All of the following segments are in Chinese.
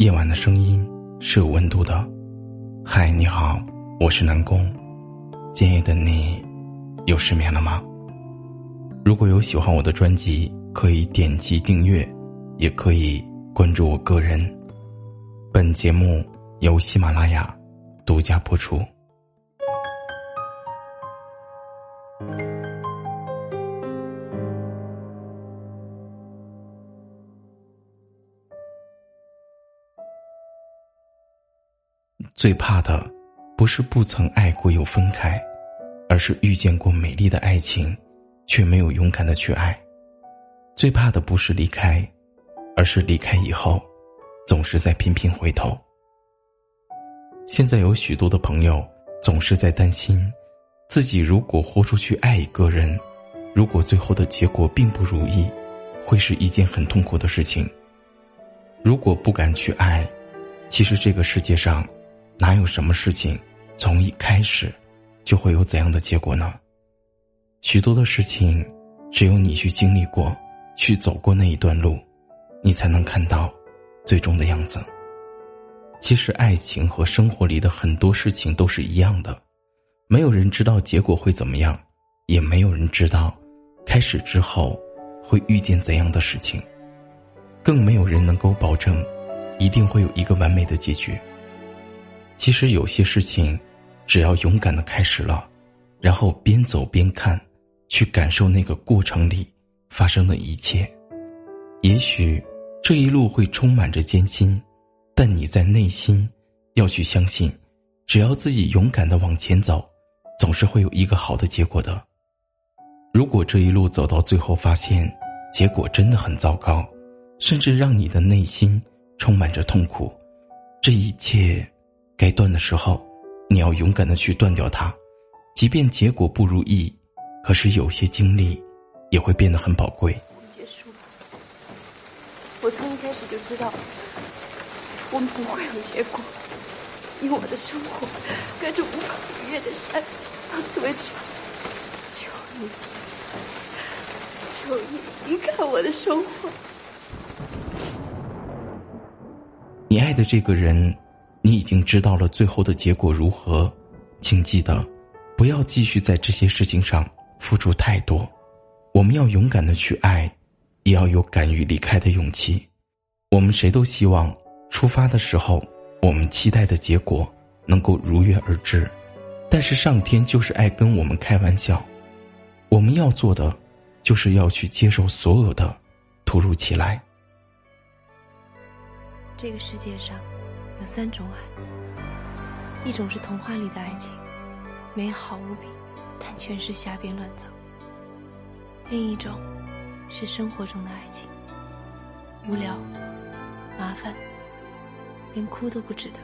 夜晚的声音是有温度的。嗨，你好，我是南宫。今夜的你又失眠了吗？如果有喜欢我的专辑，可以点击订阅，也可以关注我个人。本节目由喜马拉雅独家播出。最怕的，不是不曾爱过又分开，而是遇见过美丽的爱情，却没有勇敢的去爱。最怕的不是离开，而是离开以后，总是在频频回头。现在有许多的朋友总是在担心，自己如果豁出去爱一个人，如果最后的结果并不如意，会是一件很痛苦的事情。如果不敢去爱，其实这个世界上。哪有什么事情，从一开始就会有怎样的结果呢？许多的事情，只有你去经历过，去走过那一段路，你才能看到最终的样子。其实，爱情和生活里的很多事情都是一样的，没有人知道结果会怎么样，也没有人知道开始之后会遇见怎样的事情，更没有人能够保证一定会有一个完美的结局。其实有些事情，只要勇敢的开始了，然后边走边看，去感受那个过程里发生的一切，也许这一路会充满着艰辛，但你在内心要去相信，只要自己勇敢的往前走，总是会有一个好的结果的。如果这一路走到最后发现结果真的很糟糕，甚至让你的内心充满着痛苦，这一切。该断的时候，你要勇敢的去断掉它，即便结果不如意，可是有些经历也会变得很宝贵。结束吧，我从一开始就知道，我们不会有结果。以我的生活，隔着无法逾越的山，到此为止。求你，求你离开我的生活。你爱的这个人。你已经知道了最后的结果如何，请记得，不要继续在这些事情上付出太多。我们要勇敢的去爱，也要有敢于离开的勇气。我们谁都希望出发的时候，我们期待的结果能够如约而至，但是上天就是爱跟我们开玩笑。我们要做的，就是要去接受所有的突如其来。这个世界上。有三种爱，一种是童话里的爱情，美好无比，但全是瞎编乱造；另一种是生活中的爱情，无聊、麻烦，连哭都不值得。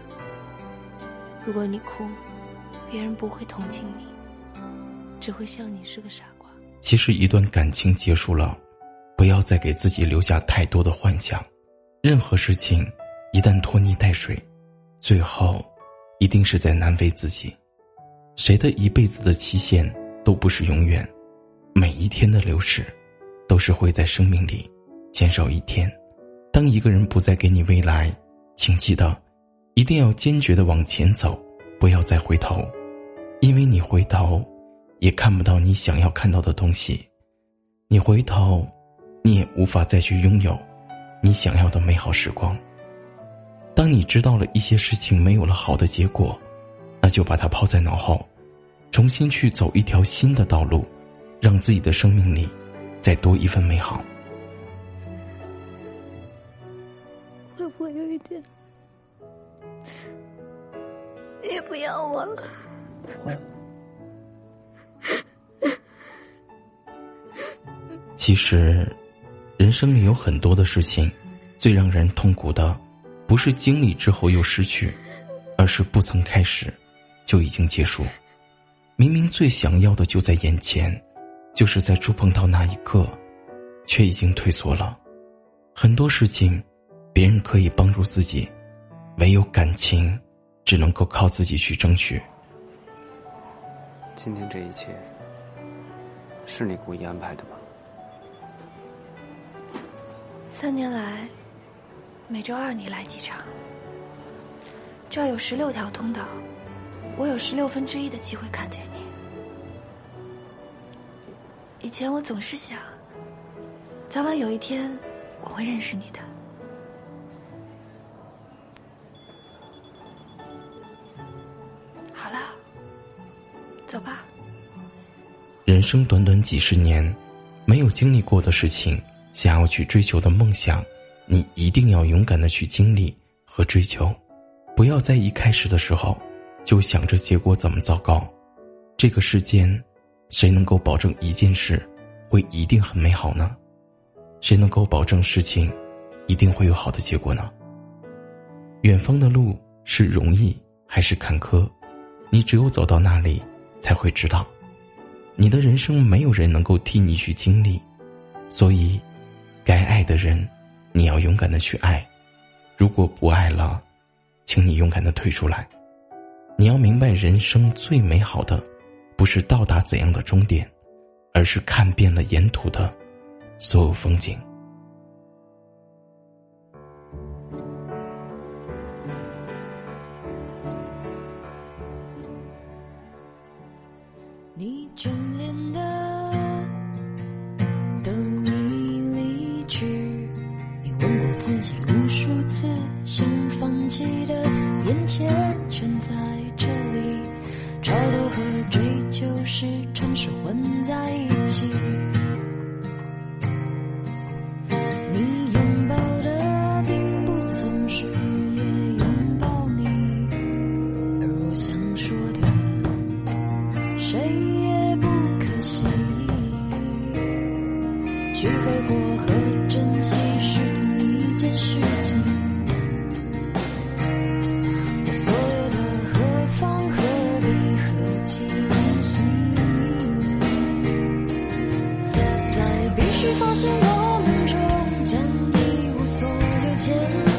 如果你哭，别人不会同情你，只会笑你是个傻瓜。其实，一段感情结束了，不要再给自己留下太多的幻想，任何事情。一旦拖泥带水，最后一定是在难为自己。谁的一辈子的期限都不是永远，每一天的流逝，都是会在生命里减少一天。当一个人不再给你未来，请记得，一定要坚决的往前走，不要再回头，因为你回头，也看不到你想要看到的东西。你回头，你也无法再去拥有你想要的美好时光。当你知道了一些事情没有了好的结果，那就把它抛在脑后，重新去走一条新的道路，让自己的生命里再多一份美好。会不会有一天，你也不要我了？会。其实，人生里有很多的事情，最让人痛苦的。不是经历之后又失去，而是不曾开始，就已经结束。明明最想要的就在眼前，就是在触碰到那一刻，却已经退缩了。很多事情，别人可以帮助自己，唯有感情，只能够靠自己去争取。今天这一切，是你故意安排的吗？三年来。每周二你来几场？这儿有十六条通道，我有十六分之一的机会看见你。以前我总是想，早晚有一天我会认识你的。好了，走吧。人生短短几十年，没有经历过的事情，想要去追求的梦想，你一定要勇敢的去经历和追求，不要在一开始的时候就想着结果怎么糟糕。这个世间，谁能够保证一件事会一定很美好呢？谁能够保证事情一定会有好的结果呢？远方的路是容易还是坎坷？你只有走到那里，才会知道。你的人生没有人能够替你去经历，所以，该爱的人，你要勇敢的去爱；如果不爱了，请你勇敢的退出来。你要明白，人生最美好的，不是到达怎样的终点，而是看遍了沿途的所有风景。你眷恋的无数次，想放弃的眼前全在这里，超脱和追求时常是混在一起。till